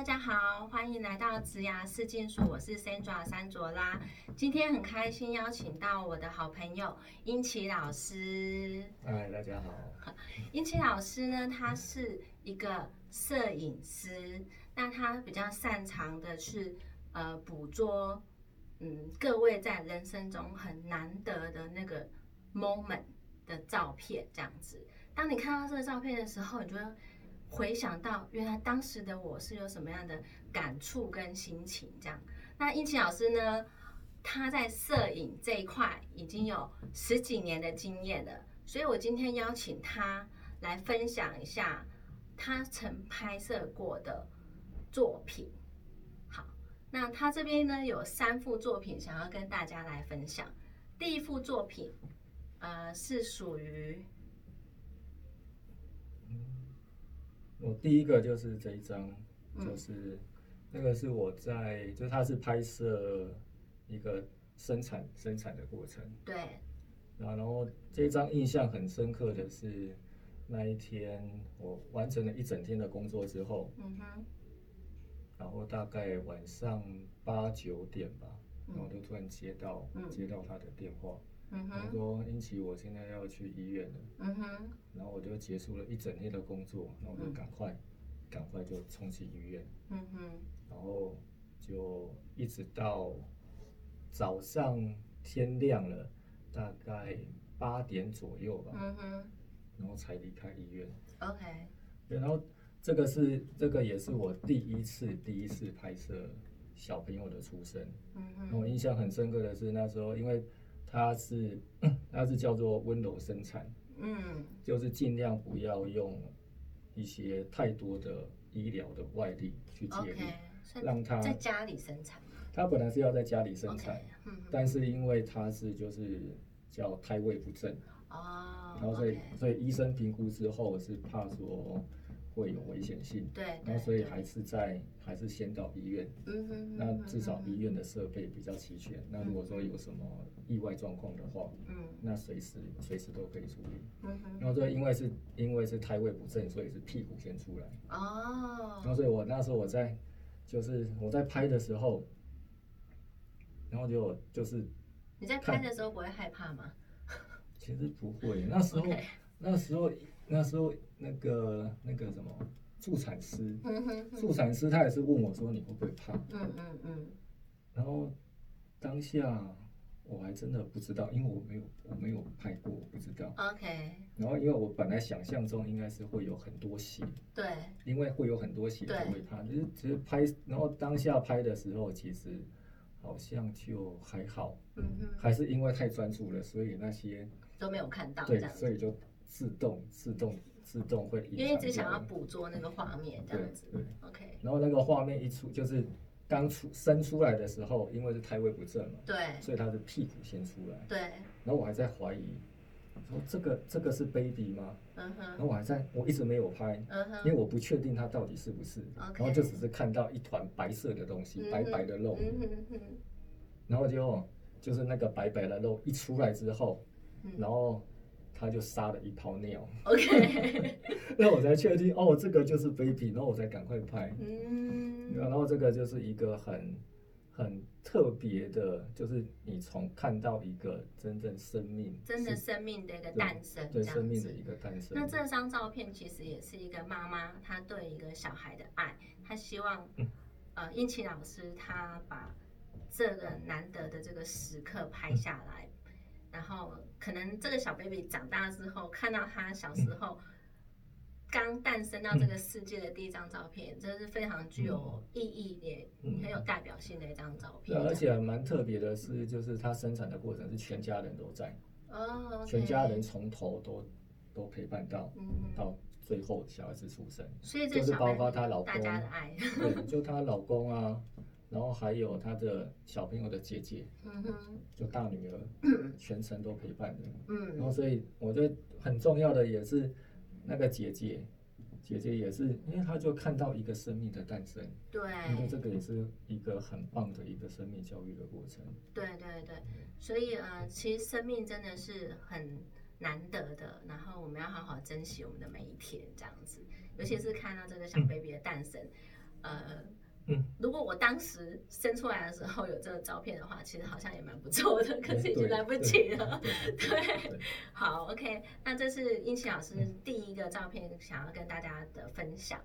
大家好，欢迎来到植牙试镜所，我是 Sandra 三卓拉。今天很开心邀请到我的好朋友英奇老师。嗨，大家好。英奇老师呢，他是一个摄影师，那他比较擅长的是呃捕捉嗯各位在人生中很难得的那个 moment 的照片，这样子。当你看到这个照片的时候，你就会回想到原来当时的我是有什么样的感触跟心情，这样。那英奇老师呢，他在摄影这一块已经有十几年的经验了，所以我今天邀请他来分享一下他曾拍摄过的作品。好，那他这边呢有三幅作品想要跟大家来分享。第一幅作品，呃，是属于我第一个就是这一张，就是那个是我在，就是它是拍摄一个生产生产的过程。对，然后这张印象很深刻的是那一天我完成了一整天的工作之后，嗯哼，然后大概晚上八九点吧，然后就突然接到接到他的电话。嗯他哼，说：“英奇，我现在要去医院了。嗯哼，”然后我就结束了一整天的工作，然后我就赶快、赶快就冲去医院，嗯哼，然后就一直到早上天亮了，大概八点左右吧，嗯哼。然后才离开医院。，OK，对，然后这个是这个也是我第一次第一次拍摄小朋友的出生。嗯哼。我印象很深刻的是那时候，因为它是它是叫做温柔生产，嗯。就是尽量不要用一些太多的医疗的外力去介入让他在家里生产嘛他本来是要在家里生产嗯，但是因为他是就是叫胎位不正，哦，然后所以所以医生评估之后是怕说会有危险性，对，然后所以还是在还是先到医院，嗯哼，那至少医院的设备比较齐全。那如果说有什么意外状况的话，嗯那随时随时都可以处理。嗯哼，然后这因为是因为是胎位不正，所以是屁股先出来。哦然，后所以我那时候我在就是我在拍的时候，然后就就是你在拍的时候不会害怕吗其实不会，那时候 那时候那时候那个那个什么助产师，助产师他也是问我说你会不会怕，嗯嗯嗯然后当下我还真的不知道，因为我没有我没有拍过，我不知道。，OK，然后因为我本来想象中应该是会有很多血，对，因为会有很多血对才会怕。只是其实拍，然后当下拍的时候，其实好像就还好，嗯哼，还是因为太专注了，所以那些都没有看到这对，所。以就自动自动自动会隐因为一直想要捕捉那个画面这样子。对。对，OK，然后那个画面一出，就是刚出生出来的时候，因为是胎位不正嘛，对。所以他的屁股先出来，对，然后我还在怀疑，说这个这个是 baby 吗？嗯然哼后我还在，我一直没有拍，嗯因为，我不确定它到底是不是，OK。然后就只是看到一团白色的东西，白白的肉，嗯哼哼，然后就就是那个白白的肉一出来之后，嗯。然后他就撒了一泡尿，OK，那我才确定哦，这个就是 baby，然后我才赶快拍，嗯，然后这个就是一个很很特别的，就是你从看到一个真正生命，真的生命的一个诞生，对生命的一个诞生。那这张照片其实也是一个妈妈她对一个小孩的爱，她希望，嗯。呃，殷琪老师他把这个难得的这个时刻拍下来，然后可能这个小 baby 长大之后，看到他小时候刚诞生到这个世界的第一张照片，这是非常具有意义也嗯很有代表性的一张照对片。而且蛮特别的是，就是他生产的过程是全家人都在，哦，全家人，从头都都陪伴到嗯，到最后小孩子出生。所以这就是包括她老大家公的爱，对，就她老公啊，然后还有他的小朋友的姐姐，嗯哼，就大女儿，全程都陪伴的。然后嗯，所以我觉得很重要的也是那个姐姐，姐姐也是，因为她就看到一个生命的诞生，对，我觉得这个也是一个很棒的一个生命教育的过程。对对对，所以呃，其实生命真的是很难得的，然后我们要好好珍惜我们的每一天，这样子。尤其是看到这个小 baby 的诞生，呃，嗯，如果我当时生出来的时候有这个照片的话，其实好像也蛮不错的，可是已经来不及了。对对，好，OK，那这是英奇老师第一个照片想要跟大家的分享。